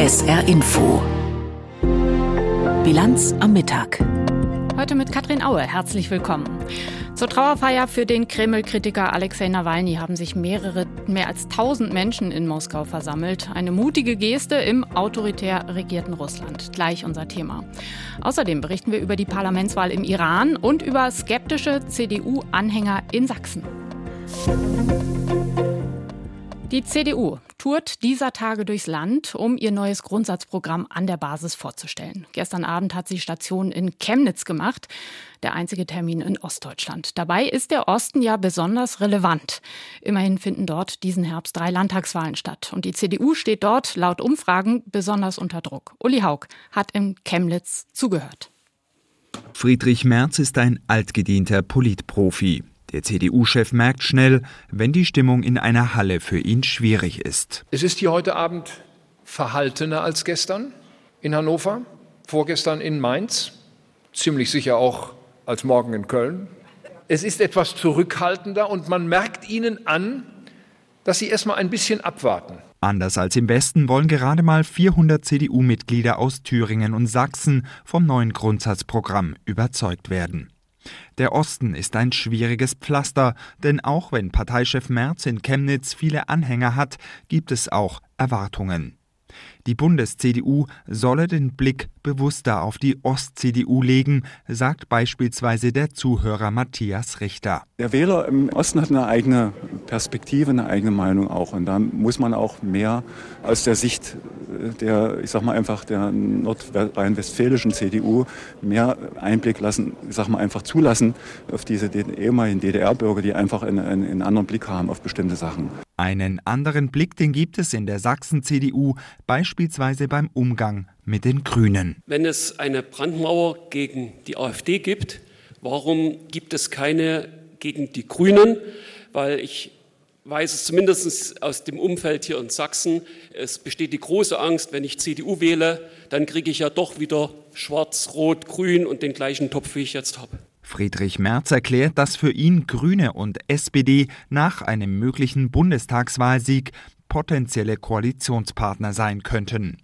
SR Info. Bilanz am Mittag. Heute mit Katrin Aue. Herzlich willkommen. Zur Trauerfeier für den Kreml-Kritiker Alexei Nawalny haben sich mehrere, mehr als 1000 Menschen in Moskau versammelt. Eine mutige Geste im autoritär regierten Russland. Gleich unser Thema. Außerdem berichten wir über die Parlamentswahl im Iran und über skeptische CDU-Anhänger in Sachsen. Die CDU tourt dieser Tage durchs Land, um ihr neues Grundsatzprogramm an der Basis vorzustellen. Gestern Abend hat sie Station in Chemnitz gemacht, der einzige Termin in Ostdeutschland. Dabei ist der Osten ja besonders relevant. Immerhin finden dort diesen Herbst drei Landtagswahlen statt. Und die CDU steht dort laut Umfragen besonders unter Druck. Uli Haug hat in Chemnitz zugehört. Friedrich Merz ist ein altgedienter Politprofi. Der CDU-Chef merkt schnell, wenn die Stimmung in einer Halle für ihn schwierig ist. Es ist hier heute Abend verhaltener als gestern in Hannover, vorgestern in Mainz, ziemlich sicher auch als morgen in Köln. Es ist etwas zurückhaltender und man merkt ihnen an, dass sie erstmal ein bisschen abwarten. Anders als im Westen wollen gerade mal 400 CDU-Mitglieder aus Thüringen und Sachsen vom neuen Grundsatzprogramm überzeugt werden. Der Osten ist ein schwieriges Pflaster, denn auch wenn Parteichef Merz in Chemnitz viele Anhänger hat, gibt es auch Erwartungen. Die Bundes-CDU solle den Blick bewusster auf die Ost-CDU legen, sagt beispielsweise der Zuhörer Matthias Richter. Der Wähler im Osten hat eine eigene Perspektive, eine eigene Meinung auch. Und da muss man auch mehr aus der Sicht der, ich sag mal einfach der nordrhein-westfälischen CDU mehr Einblick lassen, ich sag mal einfach zulassen auf diese ehemaligen DDR-Bürger, die einfach einen, einen anderen Blick haben auf bestimmte Sachen. Einen anderen Blick, den gibt es in der Sachsen-CDU, beispielsweise beim Umgang mit den Grünen. Wenn es eine Brandmauer gegen die AfD gibt, warum gibt es keine gegen die Grünen? Weil ich weiß es zumindest aus dem Umfeld hier in Sachsen, es besteht die große Angst, wenn ich CDU wähle, dann kriege ich ja doch wieder Schwarz, Rot, Grün und den gleichen Topf, wie ich jetzt habe. Friedrich Merz erklärt, dass für ihn Grüne und SPD nach einem möglichen Bundestagswahlsieg potenzielle Koalitionspartner sein könnten.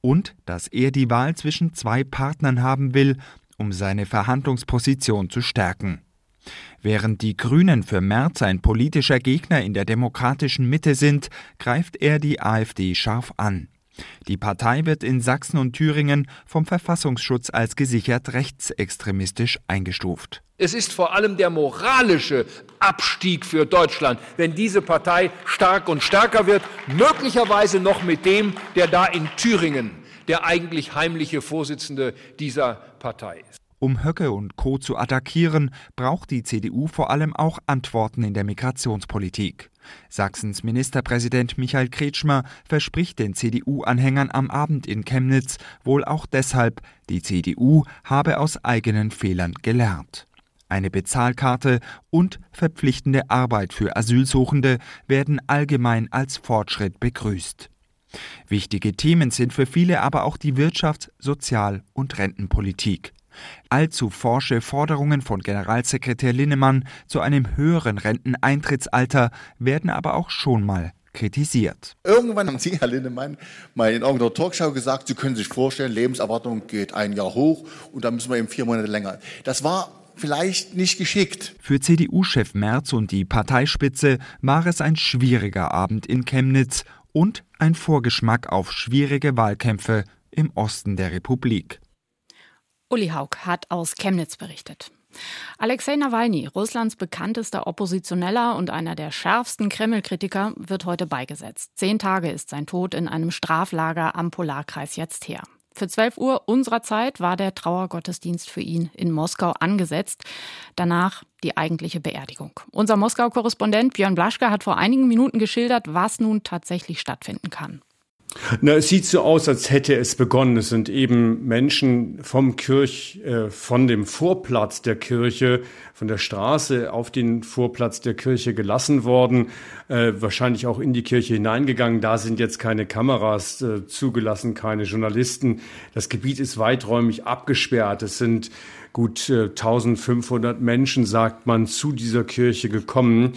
Und dass er die Wahl zwischen zwei Partnern haben will, um seine Verhandlungsposition zu stärken. Während die Grünen für Merz ein politischer Gegner in der demokratischen Mitte sind, greift er die AfD scharf an. Die Partei wird in Sachsen und Thüringen vom Verfassungsschutz als gesichert rechtsextremistisch eingestuft. Es ist vor allem der moralische Abstieg für Deutschland, wenn diese Partei stark und stärker wird, möglicherweise noch mit dem, der da in Thüringen der eigentlich heimliche Vorsitzende dieser Partei ist. Um Höcke und Co. zu attackieren, braucht die CDU vor allem auch Antworten in der Migrationspolitik. Sachsens Ministerpräsident Michael Kretschmer verspricht den CDU-Anhängern am Abend in Chemnitz wohl auch deshalb, die CDU habe aus eigenen Fehlern gelernt. Eine Bezahlkarte und verpflichtende Arbeit für Asylsuchende werden allgemein als Fortschritt begrüßt. Wichtige Themen sind für viele aber auch die Wirtschafts-, Sozial- und Rentenpolitik. Allzu forsche Forderungen von Generalsekretär Linnemann zu einem höheren Renteneintrittsalter werden aber auch schon mal kritisiert. Irgendwann haben Sie, Herr Linnemann, mal in irgendeiner Talkshow gesagt, Sie können sich vorstellen, Lebenserwartung geht ein Jahr hoch und dann müssen wir eben vier Monate länger. Das war vielleicht nicht geschickt. Für CDU-Chef Merz und die Parteispitze war es ein schwieriger Abend in Chemnitz und ein Vorgeschmack auf schwierige Wahlkämpfe im Osten der Republik. Uli Haug hat aus Chemnitz berichtet. Alexei Nawalny, Russlands bekanntester Oppositioneller und einer der schärfsten Kreml-Kritiker, wird heute beigesetzt. Zehn Tage ist sein Tod in einem Straflager am Polarkreis jetzt her. Für 12 Uhr unserer Zeit war der Trauergottesdienst für ihn in Moskau angesetzt. Danach die eigentliche Beerdigung. Unser Moskau-Korrespondent Björn Blaschke hat vor einigen Minuten geschildert, was nun tatsächlich stattfinden kann. Na, es sieht so aus, als hätte es begonnen. Es sind eben Menschen vom Kirch, äh, von dem Vorplatz der Kirche, von der Straße auf den Vorplatz der Kirche gelassen worden, äh, wahrscheinlich auch in die Kirche hineingegangen. Da sind jetzt keine Kameras äh, zugelassen, keine Journalisten. Das Gebiet ist weiträumig abgesperrt. Es sind gut 1500 äh, Menschen, sagt man, zu dieser Kirche gekommen.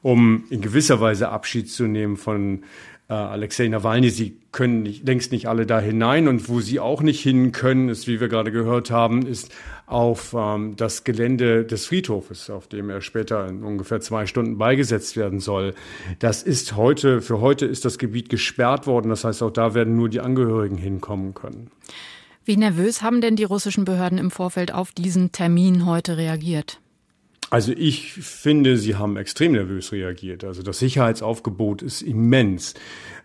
um in gewisser Weise Abschied zu nehmen von äh, Alexei Nawalny. Sie können nicht, längst nicht alle da hinein und wo sie auch nicht hin können, ist, wie wir gerade gehört haben, ist auf ähm, das Gelände des Friedhofes, auf dem er später in ungefähr zwei Stunden beigesetzt werden soll. Das ist heute, für heute ist das Gebiet gesperrt worden. Das heißt, auch da werden nur die Angehörigen hinkommen können. Wie nervös haben denn die russischen Behörden im Vorfeld auf diesen Termin heute reagiert? Also ich finde, sie haben extrem nervös reagiert. Also das Sicherheitsaufgebot ist immens.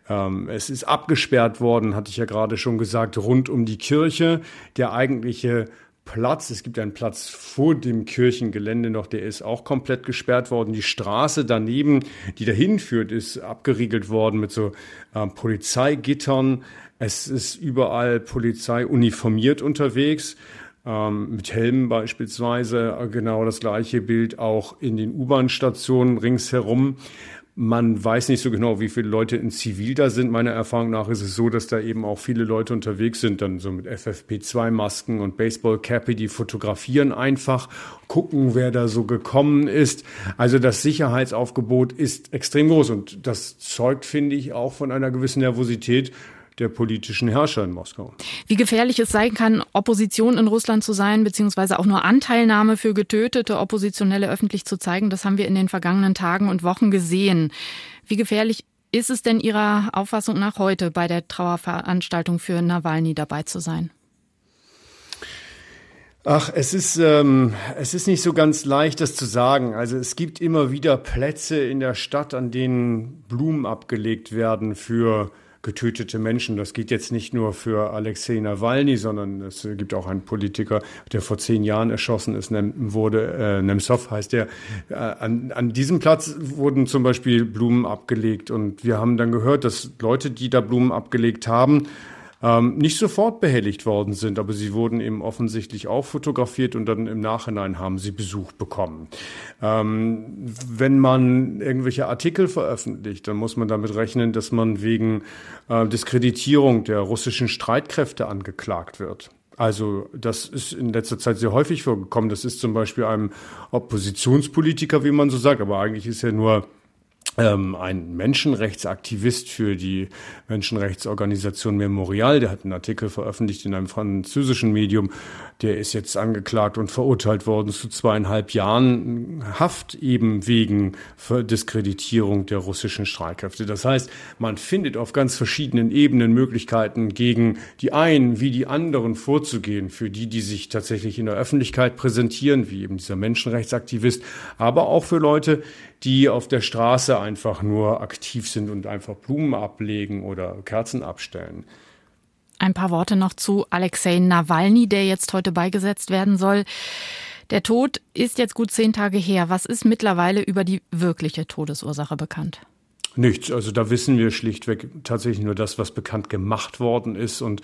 Ähm, es ist abgesperrt worden, hatte ich ja gerade schon gesagt, rund um die Kirche. Der eigentliche Platz, es gibt einen Platz vor dem Kirchengelände noch, der ist auch komplett gesperrt worden. Die Straße daneben, die dahin führt, ist abgeriegelt worden mit so äh, Polizeigittern. Es ist überall Polizei uniformiert unterwegs ähm, mit Helmen beispielsweise. Genau das gleiche Bild auch in den U-Bahn-Stationen ringsherum. Man weiß nicht so genau, wie viele Leute in Zivil da sind. Meiner Erfahrung nach ist es so, dass da eben auch viele Leute unterwegs sind, dann so mit FFP2-Masken und Baseball-Cappy, die fotografieren einfach, gucken, wer da so gekommen ist. Also das Sicherheitsaufgebot ist extrem groß und das zeugt, finde ich, auch von einer gewissen Nervosität der politischen Herrscher in Moskau. Wie gefährlich es sein kann, Opposition in Russland zu sein, beziehungsweise auch nur Anteilnahme für getötete Oppositionelle öffentlich zu zeigen, das haben wir in den vergangenen Tagen und Wochen gesehen. Wie gefährlich ist es denn Ihrer Auffassung nach heute bei der Trauerveranstaltung für Nawalny dabei zu sein? Ach, es ist, ähm, es ist nicht so ganz leicht, das zu sagen. Also es gibt immer wieder Plätze in der Stadt, an denen Blumen abgelegt werden für getötete Menschen. Das geht jetzt nicht nur für Alexei Nawalny, sondern es gibt auch einen Politiker, der vor zehn Jahren erschossen ist, wurde, äh, Nemtsov heißt der. Äh, an, an diesem Platz wurden zum Beispiel Blumen abgelegt und wir haben dann gehört, dass Leute, die da Blumen abgelegt haben, ähm, nicht sofort behelligt worden sind, aber sie wurden eben offensichtlich auch fotografiert und dann im Nachhinein haben sie Besuch bekommen. Ähm, wenn man irgendwelche Artikel veröffentlicht, dann muss man damit rechnen, dass man wegen äh, Diskreditierung der russischen Streitkräfte angeklagt wird. Also das ist in letzter Zeit sehr häufig vorgekommen. Das ist zum Beispiel einem Oppositionspolitiker, wie man so sagt, aber eigentlich ist er nur ein Menschenrechtsaktivist für die Menschenrechtsorganisation Memorial, der hat einen Artikel veröffentlicht in einem französischen Medium, der ist jetzt angeklagt und verurteilt worden zu zweieinhalb Jahren Haft eben wegen Diskreditierung der russischen Streitkräfte. Das heißt, man findet auf ganz verschiedenen Ebenen Möglichkeiten, gegen die einen wie die anderen vorzugehen, für die, die sich tatsächlich in der Öffentlichkeit präsentieren, wie eben dieser Menschenrechtsaktivist, aber auch für Leute, die auf der Straße einfach nur aktiv sind und einfach Blumen ablegen oder Kerzen abstellen. Ein paar Worte noch zu Alexei Nawalny, der jetzt heute beigesetzt werden soll. Der Tod ist jetzt gut zehn Tage her. Was ist mittlerweile über die wirkliche Todesursache bekannt? Nichts. Also da wissen wir schlichtweg tatsächlich nur das, was bekannt gemacht worden ist. Und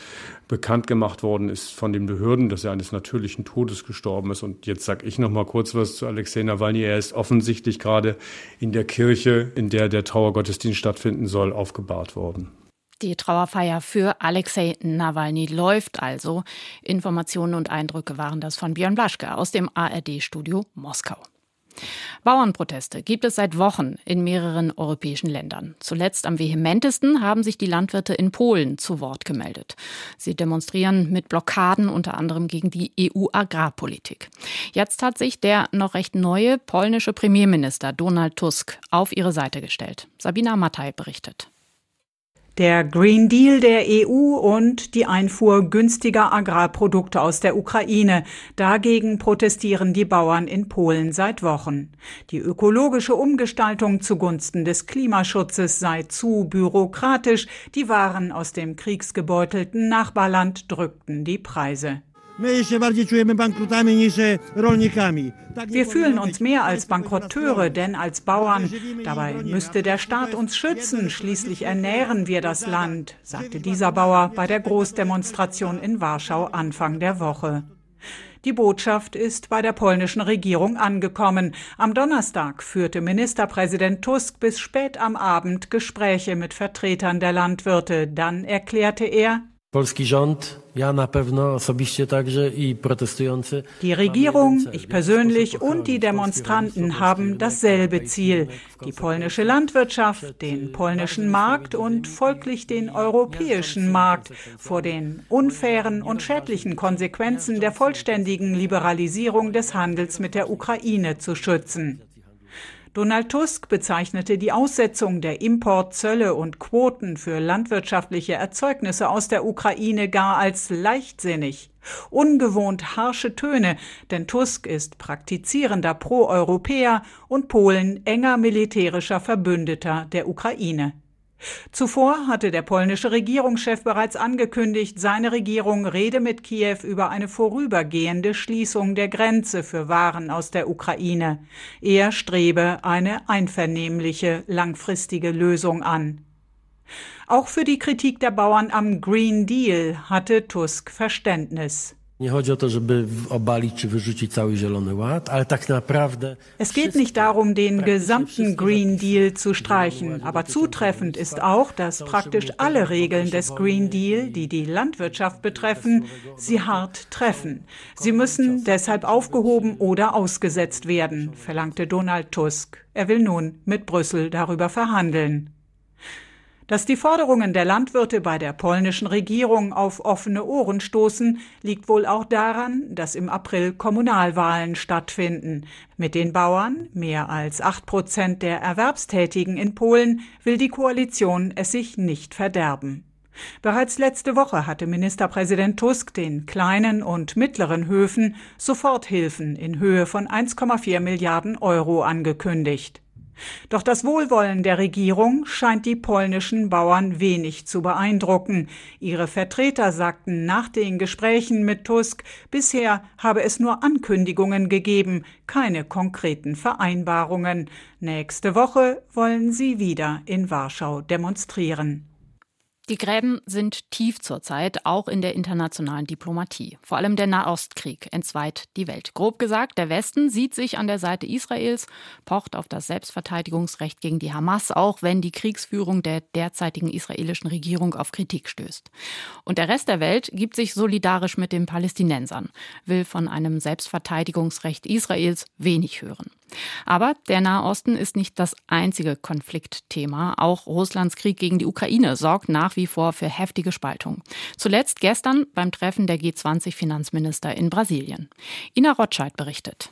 bekannt gemacht worden ist von den Behörden, dass er eines natürlichen Todes gestorben ist. Und jetzt sage ich noch mal kurz was zu Alexei Nawalny. Er ist offensichtlich gerade in der Kirche, in der der Trauergottesdienst stattfinden soll, aufgebahrt worden. Die Trauerfeier für Alexei Nawalny läuft also. Informationen und Eindrücke waren das von Björn Blaschke aus dem ARD-Studio Moskau. Bauernproteste gibt es seit Wochen in mehreren europäischen Ländern. Zuletzt am vehementesten haben sich die Landwirte in Polen zu Wort gemeldet. Sie demonstrieren mit Blockaden unter anderem gegen die EU-Agrarpolitik. Jetzt hat sich der noch recht neue polnische Premierminister Donald Tusk auf ihre Seite gestellt. Sabina Mattei berichtet. Der Green Deal der EU und die Einfuhr günstiger Agrarprodukte aus der Ukraine. Dagegen protestieren die Bauern in Polen seit Wochen. Die ökologische Umgestaltung zugunsten des Klimaschutzes sei zu bürokratisch. Die Waren aus dem kriegsgebeutelten Nachbarland drückten die Preise. Wir fühlen uns mehr als Bankrotteure, denn als Bauern. Dabei müsste der Staat uns schützen. Schließlich ernähren wir das Land, sagte dieser Bauer bei der Großdemonstration in Warschau Anfang der Woche. Die Botschaft ist bei der polnischen Regierung angekommen. Am Donnerstag führte Ministerpräsident Tusk bis spät am Abend Gespräche mit Vertretern der Landwirte. Dann erklärte er, Die Regierung, ich persönlich und die Demonstranten haben dasselbe Ziel, die polnische Landwirtschaft, den polnischen Markt und folglich den europäischen Markt vor den unfairen und schädlichen Konsequenzen der vollständigen Liberalisierung des Handels mit der Ukraine zu schützen. Donald Tusk bezeichnete die Aussetzung der Importzölle und Quoten für landwirtschaftliche Erzeugnisse aus der Ukraine gar als leichtsinnig. Ungewohnt harsche Töne, denn Tusk ist praktizierender Pro-Europäer und Polen enger militärischer Verbündeter der Ukraine. Zuvor hatte der polnische Regierungschef bereits angekündigt, seine Regierung rede mit Kiew über eine vorübergehende Schließung der Grenze für Waren aus der Ukraine. Er strebe eine einvernehmliche, langfristige Lösung an. Auch für die Kritik der Bauern am Green Deal hatte Tusk Verständnis. Es geht nicht darum, den gesamten Green Deal zu streichen, aber zutreffend ist auch, dass praktisch alle Regeln des Green Deal, die die Landwirtschaft betreffen, sie hart treffen. Sie müssen deshalb aufgehoben oder ausgesetzt werden, verlangte Donald Tusk. Er will nun mit Brüssel darüber verhandeln. Dass die Forderungen der Landwirte bei der polnischen Regierung auf offene Ohren stoßen, liegt wohl auch daran, dass im April Kommunalwahlen stattfinden. Mit den Bauern, mehr als acht Prozent der Erwerbstätigen in Polen, will die Koalition es sich nicht verderben. Bereits letzte Woche hatte Ministerpräsident Tusk den kleinen und mittleren Höfen Soforthilfen in Höhe von 1,4 Milliarden Euro angekündigt. Doch das Wohlwollen der Regierung scheint die polnischen Bauern wenig zu beeindrucken. Ihre Vertreter sagten nach den Gesprächen mit Tusk, bisher habe es nur Ankündigungen gegeben, keine konkreten Vereinbarungen. Nächste Woche wollen sie wieder in Warschau demonstrieren. Die Gräben sind tief zurzeit, auch in der internationalen Diplomatie. Vor allem der Nahostkrieg entzweit die Welt. Grob gesagt, der Westen sieht sich an der Seite Israels, pocht auf das Selbstverteidigungsrecht gegen die Hamas, auch wenn die Kriegsführung der derzeitigen israelischen Regierung auf Kritik stößt. Und der Rest der Welt gibt sich solidarisch mit den Palästinensern, will von einem Selbstverteidigungsrecht Israels wenig hören. Aber der Nahe Osten ist nicht das einzige Konfliktthema. Auch Russlands Krieg gegen die Ukraine sorgt nach wie vor für heftige Spaltung. Zuletzt gestern beim Treffen der G20-Finanzminister in Brasilien. Ina Rotscheid berichtet.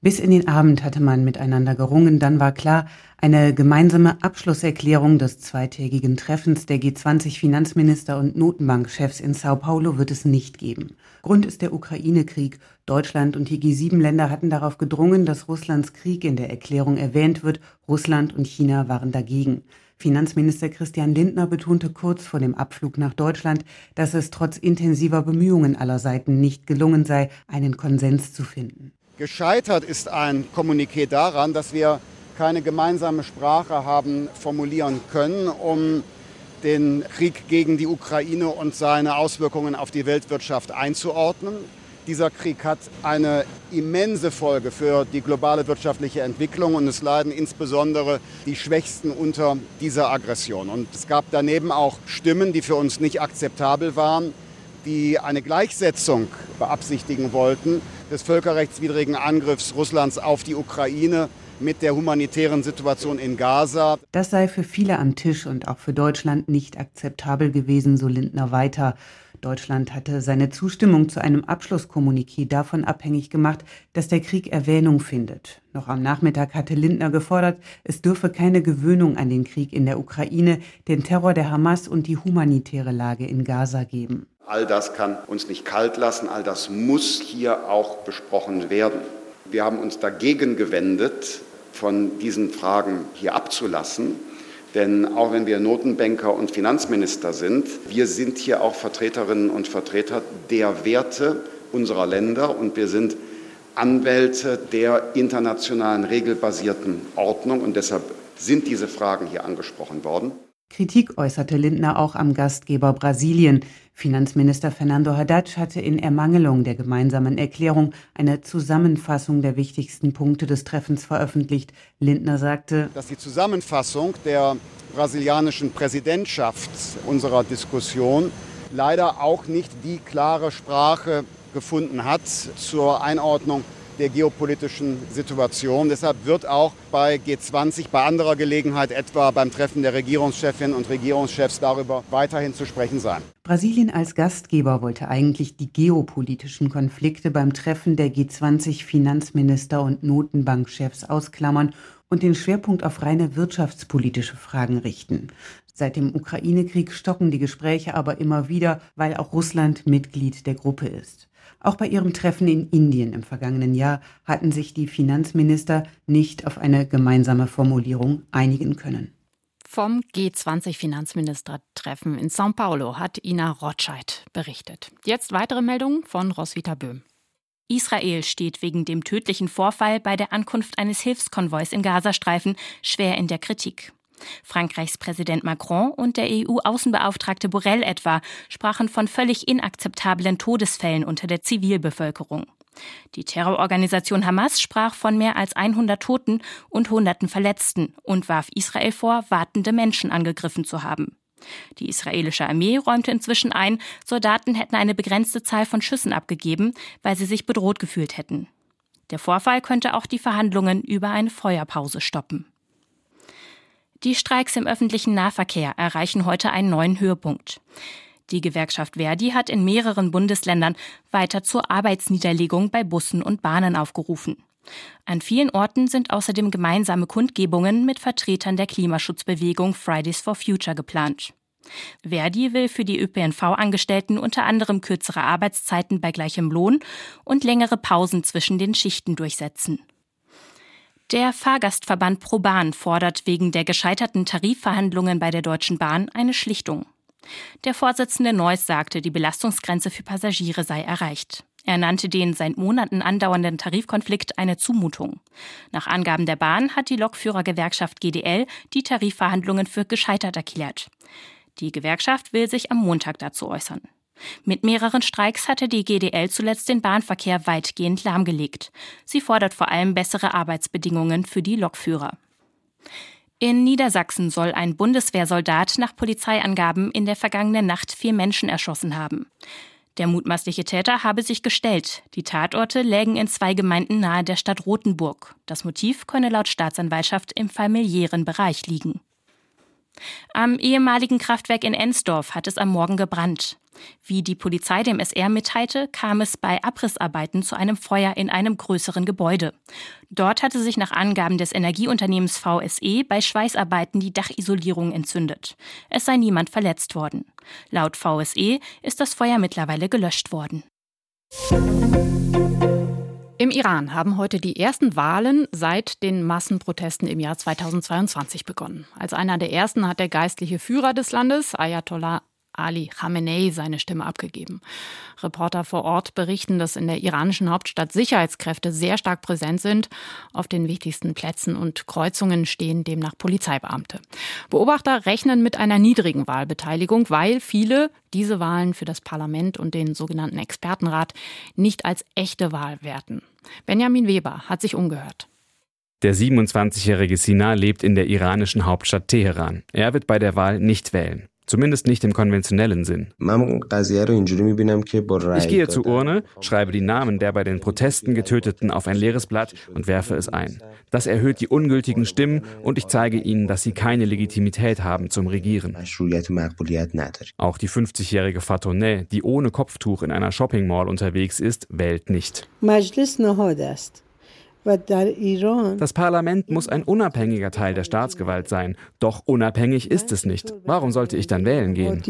Bis in den Abend hatte man miteinander gerungen. Dann war klar, eine gemeinsame Abschlusserklärung des zweitägigen Treffens der G20-Finanzminister und Notenbankchefs in Sao Paulo wird es nicht geben. Grund ist der Ukraine-Krieg. Deutschland und die G7-Länder hatten darauf gedrungen, dass Russlands Krieg in der Erklärung erwähnt wird. Russland und China waren dagegen. Finanzminister Christian Lindner betonte kurz vor dem Abflug nach Deutschland, dass es trotz intensiver Bemühungen aller Seiten nicht gelungen sei, einen Konsens zu finden. Gescheitert ist ein Kommuniqué daran, dass wir keine gemeinsame Sprache haben formulieren können, um den Krieg gegen die Ukraine und seine Auswirkungen auf die Weltwirtschaft einzuordnen. Dieser Krieg hat eine immense Folge für die globale wirtschaftliche Entwicklung und es leiden insbesondere die Schwächsten unter dieser Aggression. Und es gab daneben auch Stimmen, die für uns nicht akzeptabel waren, die eine Gleichsetzung beabsichtigen wollten des völkerrechtswidrigen Angriffs Russlands auf die Ukraine mit der humanitären Situation in Gaza. Das sei für viele am Tisch und auch für Deutschland nicht akzeptabel gewesen, so Lindner weiter. Deutschland hatte seine Zustimmung zu einem Abschlusskommuniqué davon abhängig gemacht, dass der Krieg Erwähnung findet. Noch am Nachmittag hatte Lindner gefordert, es dürfe keine Gewöhnung an den Krieg in der Ukraine, den Terror der Hamas und die humanitäre Lage in Gaza geben. All das kann uns nicht kalt lassen, all das muss hier auch besprochen werden. Wir haben uns dagegen gewendet, von diesen Fragen hier abzulassen. Denn auch wenn wir Notenbanker und Finanzminister sind, wir sind hier auch Vertreterinnen und Vertreter der Werte unserer Länder und wir sind Anwälte der internationalen regelbasierten Ordnung und deshalb sind diese Fragen hier angesprochen worden. Kritik äußerte Lindner auch am Gastgeber Brasilien. Finanzminister Fernando Haddad hatte in Ermangelung der gemeinsamen Erklärung eine Zusammenfassung der wichtigsten Punkte des Treffens veröffentlicht. Lindner sagte, dass die Zusammenfassung der brasilianischen Präsidentschaft unserer Diskussion leider auch nicht die klare Sprache gefunden hat zur Einordnung der geopolitischen Situation. Deshalb wird auch bei G20 bei anderer Gelegenheit, etwa beim Treffen der Regierungschefinnen und Regierungschefs, darüber weiterhin zu sprechen sein. Brasilien als Gastgeber wollte eigentlich die geopolitischen Konflikte beim Treffen der G20 Finanzminister und Notenbankchefs ausklammern und den Schwerpunkt auf reine wirtschaftspolitische Fragen richten. Seit dem Ukraine-Krieg stocken die Gespräche aber immer wieder, weil auch Russland Mitglied der Gruppe ist. Auch bei ihrem Treffen in Indien im vergangenen Jahr hatten sich die Finanzminister nicht auf eine gemeinsame Formulierung einigen können. Vom G20-Finanzministertreffen in São Paulo hat Ina Rotscheid berichtet. Jetzt weitere Meldungen von Roswitha Böhm. Israel steht wegen dem tödlichen Vorfall bei der Ankunft eines Hilfskonvois im Gazastreifen schwer in der Kritik. Frankreichs Präsident Macron und der EU-Außenbeauftragte Borrell etwa sprachen von völlig inakzeptablen Todesfällen unter der Zivilbevölkerung. Die Terrororganisation Hamas sprach von mehr als 100 Toten und Hunderten Verletzten und warf Israel vor, wartende Menschen angegriffen zu haben. Die israelische Armee räumte inzwischen ein, Soldaten hätten eine begrenzte Zahl von Schüssen abgegeben, weil sie sich bedroht gefühlt hätten. Der Vorfall könnte auch die Verhandlungen über eine Feuerpause stoppen. Die Streiks im öffentlichen Nahverkehr erreichen heute einen neuen Höhepunkt. Die Gewerkschaft Verdi hat in mehreren Bundesländern weiter zur Arbeitsniederlegung bei Bussen und Bahnen aufgerufen. An vielen Orten sind außerdem gemeinsame Kundgebungen mit Vertretern der Klimaschutzbewegung Fridays for Future geplant. Verdi will für die ÖPNV-Angestellten unter anderem kürzere Arbeitszeiten bei gleichem Lohn und längere Pausen zwischen den Schichten durchsetzen. Der Fahrgastverband ProBahn fordert wegen der gescheiterten Tarifverhandlungen bei der Deutschen Bahn eine Schlichtung. Der Vorsitzende Neuss sagte, die Belastungsgrenze für Passagiere sei erreicht. Er nannte den seit Monaten andauernden Tarifkonflikt eine Zumutung. Nach Angaben der Bahn hat die Lokführergewerkschaft GDL die Tarifverhandlungen für gescheitert erklärt. Die Gewerkschaft will sich am Montag dazu äußern. Mit mehreren Streiks hatte die GDL zuletzt den Bahnverkehr weitgehend lahmgelegt. Sie fordert vor allem bessere Arbeitsbedingungen für die Lokführer. In Niedersachsen soll ein Bundeswehrsoldat nach Polizeiangaben in der vergangenen Nacht vier Menschen erschossen haben. Der mutmaßliche Täter habe sich gestellt. Die Tatorte lägen in zwei Gemeinden nahe der Stadt Rothenburg. Das Motiv könne laut Staatsanwaltschaft im familiären Bereich liegen. Am ehemaligen Kraftwerk in Ensdorf hat es am Morgen gebrannt. Wie die Polizei dem SR mitteilte, kam es bei Abrissarbeiten zu einem Feuer in einem größeren Gebäude. Dort hatte sich nach Angaben des Energieunternehmens VSE bei Schweißarbeiten die Dachisolierung entzündet. Es sei niemand verletzt worden. Laut VSE ist das Feuer mittlerweile gelöscht worden. Im Iran haben heute die ersten Wahlen seit den Massenprotesten im Jahr 2022 begonnen. Als einer der ersten hat der geistliche Führer des Landes, Ayatollah Ali Khamenei seine Stimme abgegeben. Reporter vor Ort berichten, dass in der iranischen Hauptstadt Sicherheitskräfte sehr stark präsent sind. Auf den wichtigsten Plätzen und Kreuzungen stehen demnach Polizeibeamte. Beobachter rechnen mit einer niedrigen Wahlbeteiligung, weil viele diese Wahlen für das Parlament und den sogenannten Expertenrat nicht als echte Wahl werten. Benjamin Weber hat sich umgehört. Der 27-jährige Sina lebt in der iranischen Hauptstadt Teheran. Er wird bei der Wahl nicht wählen. Zumindest nicht im konventionellen Sinn. Ich gehe zur Urne, schreibe die Namen der bei den Protesten Getöteten auf ein leeres Blatt und werfe es ein. Das erhöht die ungültigen Stimmen und ich zeige ihnen, dass sie keine Legitimität haben zum Regieren. Auch die 50-jährige Fatone, die ohne Kopftuch in einer Shopping Mall unterwegs ist, wählt nicht. Das Parlament muss ein unabhängiger Teil der Staatsgewalt sein. Doch unabhängig ist es nicht. Warum sollte ich dann wählen gehen?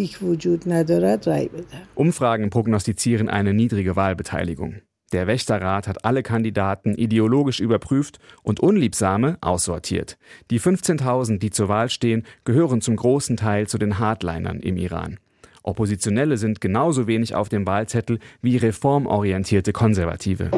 Umfragen prognostizieren eine niedrige Wahlbeteiligung. Der Wächterrat hat alle Kandidaten ideologisch überprüft und Unliebsame aussortiert. Die 15.000, die zur Wahl stehen, gehören zum großen Teil zu den Hardlinern im Iran. Oppositionelle sind genauso wenig auf dem Wahlzettel wie reformorientierte Konservative.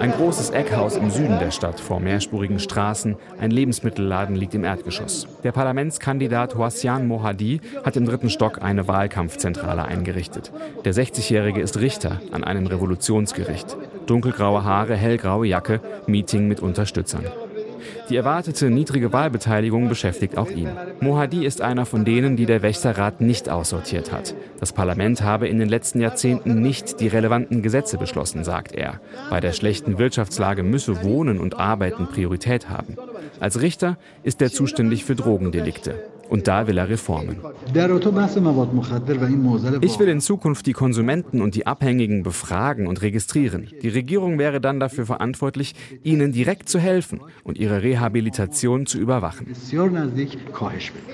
Ein großes Eckhaus im Süden der Stadt vor mehrspurigen Straßen, ein Lebensmittelladen liegt im Erdgeschoss. Der Parlamentskandidat Houassian Mohadi hat im dritten Stock eine Wahlkampfzentrale eingerichtet. Der 60-Jährige ist Richter an einem Revolutionsgericht. Dunkelgraue Haare, hellgraue Jacke, Meeting mit Unterstützern. Die erwartete niedrige Wahlbeteiligung beschäftigt auch ihn. Mohadi ist einer von denen, die der Wächterrat nicht aussortiert hat. Das Parlament habe in den letzten Jahrzehnten nicht die relevanten Gesetze beschlossen, sagt er. Bei der schlechten Wirtschaftslage müsse Wohnen und Arbeiten Priorität haben. Als Richter ist er zuständig für Drogendelikte. Und da will er Reformen. Ich will in Zukunft die Konsumenten und die Abhängigen befragen und registrieren. Die Regierung wäre dann dafür verantwortlich, ihnen direkt zu helfen und ihre Rehabilitation zu überwachen.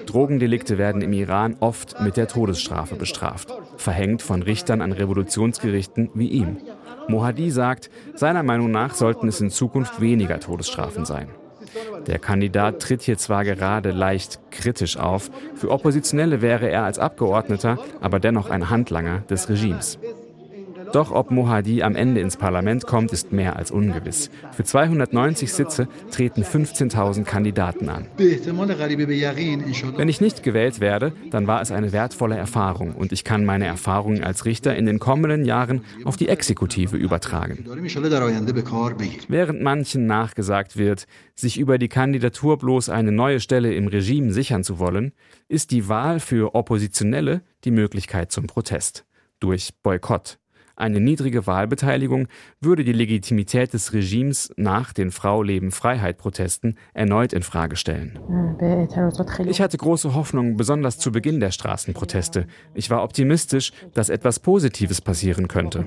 Drogendelikte werden im Iran oft mit der Todesstrafe bestraft, verhängt von Richtern an Revolutionsgerichten wie ihm. Mohadi sagt, seiner Meinung nach sollten es in Zukunft weniger Todesstrafen sein. Der Kandidat tritt hier zwar gerade leicht kritisch auf, für Oppositionelle wäre er als Abgeordneter aber dennoch ein Handlanger des Regimes. Doch ob Mohadi am Ende ins Parlament kommt, ist mehr als ungewiss. Für 290 Sitze treten 15.000 Kandidaten an. Wenn ich nicht gewählt werde, dann war es eine wertvolle Erfahrung und ich kann meine Erfahrungen als Richter in den kommenden Jahren auf die Exekutive übertragen. Während manchen nachgesagt wird, sich über die Kandidatur bloß eine neue Stelle im Regime sichern zu wollen, ist die Wahl für Oppositionelle die Möglichkeit zum Protest durch Boykott. Eine niedrige Wahlbeteiligung würde die Legitimität des Regimes nach den Frau-Leben-Freiheit-Protesten erneut in Frage stellen. Ich hatte große Hoffnung, besonders zu Beginn der Straßenproteste. Ich war optimistisch, dass etwas Positives passieren könnte.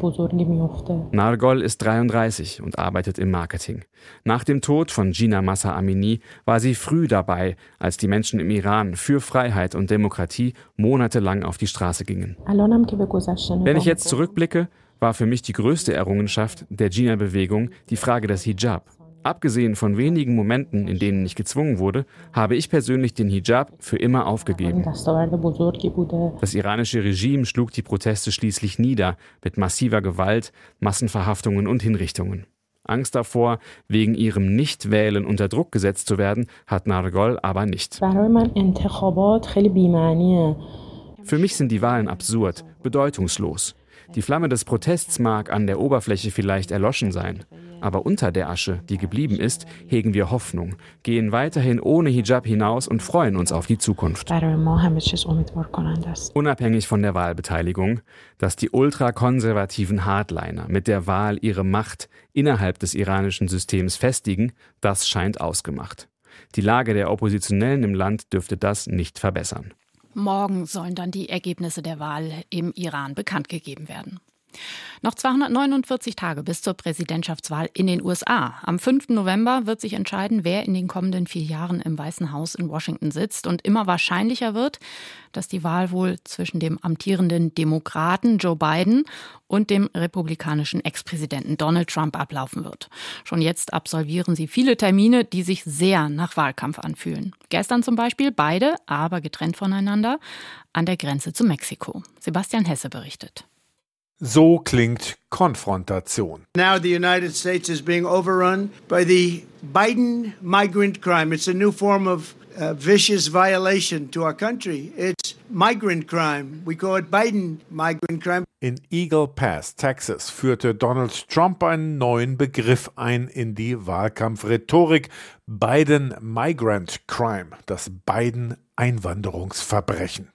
Nargol ist 33 und arbeitet im Marketing. Nach dem Tod von Gina Massa Amini war sie früh dabei, als die Menschen im Iran für Freiheit und Demokratie monatelang auf die Straße gingen. Wenn ich jetzt zurückblicke, war für mich die größte Errungenschaft der Gina-Bewegung die Frage des Hijab. Abgesehen von wenigen Momenten, in denen ich gezwungen wurde, habe ich persönlich den Hijab für immer aufgegeben. Das iranische Regime schlug die Proteste schließlich nieder mit massiver Gewalt, Massenverhaftungen und Hinrichtungen. Angst davor, wegen ihrem Nichtwählen unter Druck gesetzt zu werden, hat Nargol aber nicht. Für mich sind die Wahlen absurd, bedeutungslos. Die Flamme des Protests mag an der Oberfläche vielleicht erloschen sein, aber unter der Asche, die geblieben ist, hegen wir Hoffnung, gehen weiterhin ohne Hijab hinaus und freuen uns auf die Zukunft. Unabhängig von der Wahlbeteiligung, dass die ultrakonservativen Hardliner mit der Wahl ihre Macht innerhalb des iranischen Systems festigen, das scheint ausgemacht. Die Lage der Oppositionellen im Land dürfte das nicht verbessern. Morgen sollen dann die Ergebnisse der Wahl im Iran bekannt gegeben werden. Noch 249 Tage bis zur Präsidentschaftswahl in den USA. Am 5. November wird sich entscheiden, wer in den kommenden vier Jahren im Weißen Haus in Washington sitzt. Und immer wahrscheinlicher wird, dass die Wahl wohl zwischen dem amtierenden Demokraten Joe Biden und dem republikanischen Ex-Präsidenten Donald Trump ablaufen wird. Schon jetzt absolvieren sie viele Termine, die sich sehr nach Wahlkampf anfühlen. Gestern zum Beispiel beide, aber getrennt voneinander, an der Grenze zu Mexiko. Sebastian Hesse berichtet. So klingt Konfrontation. Now the United States is being overrun by the Biden migrant crime. It's a new form of uh, vicious violation to our country. It's migrant crime. We call it Biden migrant crime. In Eagle Pass, Texas, führte Donald Trump einen neuen Begriff ein in die Wahlkampfrhetorik. Biden Migrant Crime, das Biden Einwanderungsverbrechen.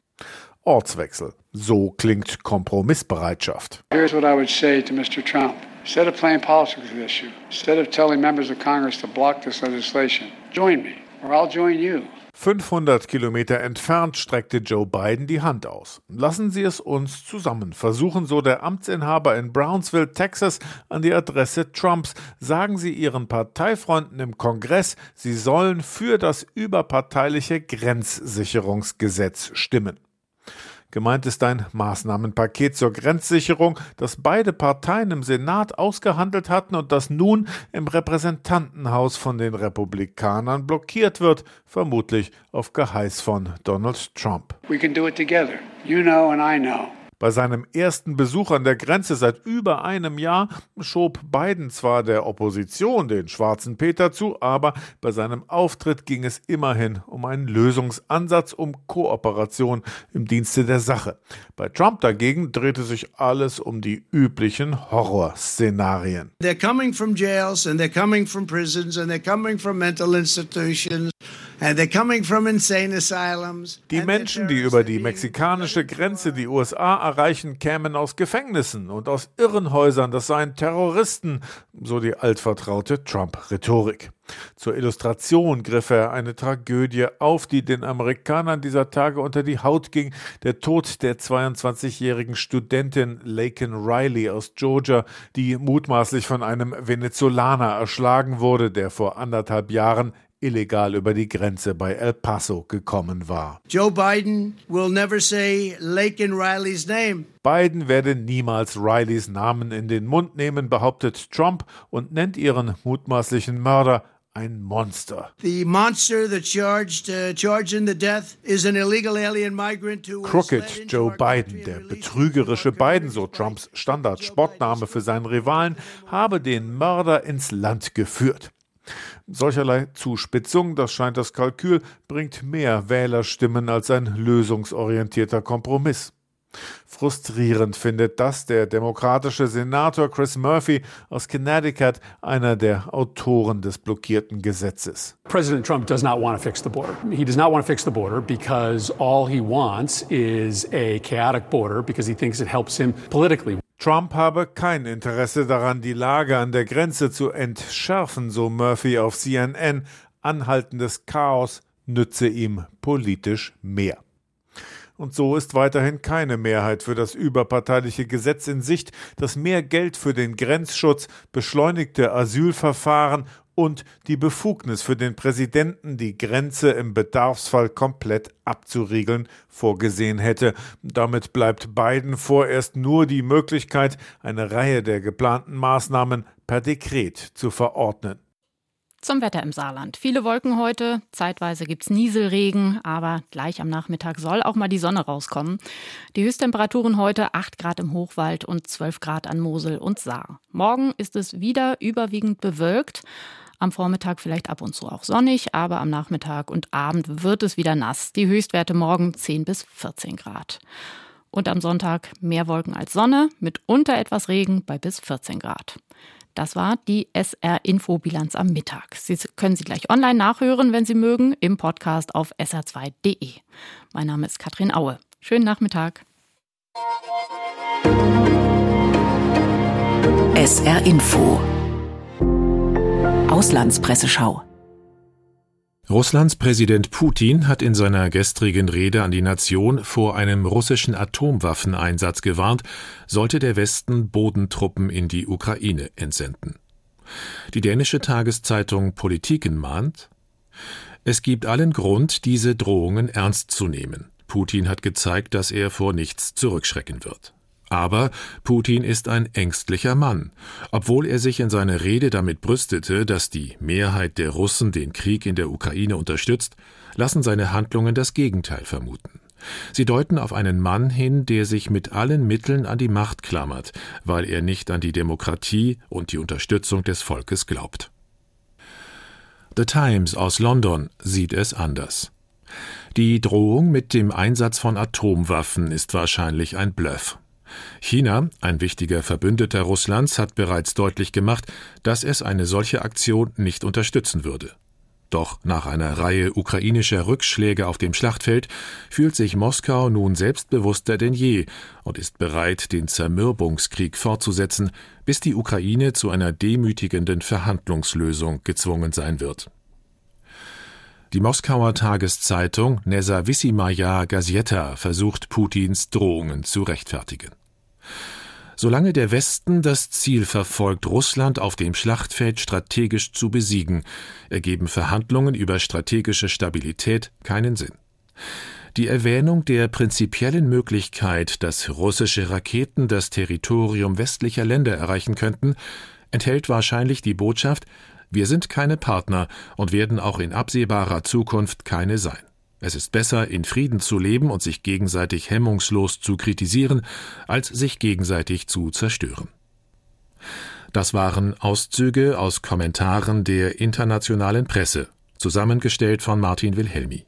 Ortswechsel. So klingt Kompromissbereitschaft. Here's what I would say to Mr. Trump. Instead of playing politics with this issue, instead of telling members of Congress to block this legislation, join me, or I'll join you. 500 Kilometer entfernt streckte Joe Biden die Hand aus. Lassen Sie es uns zusammen versuchen, so der Amtsinhaber in Brownsville, Texas, an die Adresse Trumps. Sagen Sie Ihren Parteifreunden im Kongress, sie sollen für das überparteiliche Grenzsicherungsgesetz stimmen. Gemeint ist ein Maßnahmenpaket zur Grenzsicherung, das beide Parteien im Senat ausgehandelt hatten und das nun im Repräsentantenhaus von den Republikanern blockiert wird, vermutlich auf Geheiß von Donald Trump. We can do it together. You know and I know. Bei seinem ersten Besuch an der Grenze seit über einem Jahr schob Biden zwar der Opposition den schwarzen Peter zu, aber bei seinem Auftritt ging es immerhin um einen Lösungsansatz, um Kooperation im Dienste der Sache. Bei Trump dagegen drehte sich alles um die üblichen Horrorszenarien. They're coming from jails and they're coming from prisons and they're coming from mental institutions Die Menschen, die über die mexikanische Grenze die USA erreichen, kämen aus Gefängnissen und aus Irrenhäusern. Das seien Terroristen, so die altvertraute Trump-Rhetorik. Zur Illustration griff er eine Tragödie auf, die den Amerikanern dieser Tage unter die Haut ging. Der Tod der 22-jährigen Studentin Laken Riley aus Georgia, die mutmaßlich von einem Venezolaner erschlagen wurde, der vor anderthalb Jahren illegal über die Grenze bei El Paso gekommen war. Joe Biden will never say Laken Riley's name. Biden werde niemals Rileys Namen in den Mund nehmen, behauptet Trump und nennt ihren mutmaßlichen Mörder ein Monster. The monster that charged, uh, charged in the death is an illegal alien migrant who Crooked Joe Biden, der betrügerische Biden, so Trumps Standard-Spottname für seinen Rivalen, habe den Mörder ins Land geführt. Solcherlei Zuspitzung, das scheint das Kalkül, bringt mehr Wählerstimmen als ein lösungsorientierter Kompromiss. Frustrierend findet das der demokratische Senator Chris Murphy aus Connecticut, einer der Autoren des blockierten Gesetzes. President Trump does not want to fix the border. He does not want to fix the border because all he wants is a chaotic border because he thinks it helps him politically. Trump habe kein Interesse daran, die Lage an der Grenze zu entschärfen, so Murphy auf CNN. Anhaltendes Chaos nütze ihm politisch mehr. Und so ist weiterhin keine Mehrheit für das überparteiliche Gesetz in Sicht, das mehr Geld für den Grenzschutz, beschleunigte Asylverfahren und die Befugnis für den Präsidenten, die Grenze im Bedarfsfall komplett abzuriegeln, vorgesehen hätte. Damit bleibt Biden vorerst nur die Möglichkeit, eine Reihe der geplanten Maßnahmen per Dekret zu verordnen. Zum Wetter im Saarland. Viele Wolken heute, zeitweise gibt es Nieselregen, aber gleich am Nachmittag soll auch mal die Sonne rauskommen. Die Höchsttemperaturen heute 8 Grad im Hochwald und 12 Grad an Mosel und Saar. Morgen ist es wieder überwiegend bewölkt. Am Vormittag vielleicht ab und zu auch sonnig, aber am Nachmittag und Abend wird es wieder nass. Die Höchstwerte morgen 10 bis 14 Grad. Und am Sonntag mehr Wolken als Sonne, mitunter etwas Regen bei bis 14 Grad. Das war die SR-Info-Bilanz am Mittag. Sie können sie gleich online nachhören, wenn Sie mögen, im Podcast auf sr2.de. Mein Name ist Katrin Aue. Schönen Nachmittag. SR-Info. Auslandspresseschau. Russlands Präsident Putin hat in seiner gestrigen Rede an die Nation vor einem russischen Atomwaffeneinsatz gewarnt, sollte der Westen Bodentruppen in die Ukraine entsenden. Die dänische Tageszeitung Politiken mahnt, es gibt allen Grund, diese Drohungen ernst zu nehmen. Putin hat gezeigt, dass er vor nichts zurückschrecken wird. Aber Putin ist ein ängstlicher Mann. Obwohl er sich in seiner Rede damit brüstete, dass die Mehrheit der Russen den Krieg in der Ukraine unterstützt, lassen seine Handlungen das Gegenteil vermuten. Sie deuten auf einen Mann hin, der sich mit allen Mitteln an die Macht klammert, weil er nicht an die Demokratie und die Unterstützung des Volkes glaubt. The Times aus London sieht es anders. Die Drohung mit dem Einsatz von Atomwaffen ist wahrscheinlich ein Bluff. China, ein wichtiger Verbündeter Russlands, hat bereits deutlich gemacht, dass es eine solche Aktion nicht unterstützen würde. Doch nach einer Reihe ukrainischer Rückschläge auf dem Schlachtfeld fühlt sich Moskau nun selbstbewusster denn je und ist bereit, den Zermürbungskrieg fortzusetzen, bis die Ukraine zu einer demütigenden Verhandlungslösung gezwungen sein wird. Die Moskauer Tageszeitung Nezawissimaya Gazeta versucht Putins Drohungen zu rechtfertigen. Solange der Westen das Ziel verfolgt, Russland auf dem Schlachtfeld strategisch zu besiegen, ergeben Verhandlungen über strategische Stabilität keinen Sinn. Die Erwähnung der prinzipiellen Möglichkeit, dass russische Raketen das Territorium westlicher Länder erreichen könnten, enthält wahrscheinlich die Botschaft, wir sind keine Partner und werden auch in absehbarer Zukunft keine sein. Es ist besser, in Frieden zu leben und sich gegenseitig hemmungslos zu kritisieren, als sich gegenseitig zu zerstören. Das waren Auszüge aus Kommentaren der internationalen Presse, zusammengestellt von Martin Wilhelmi.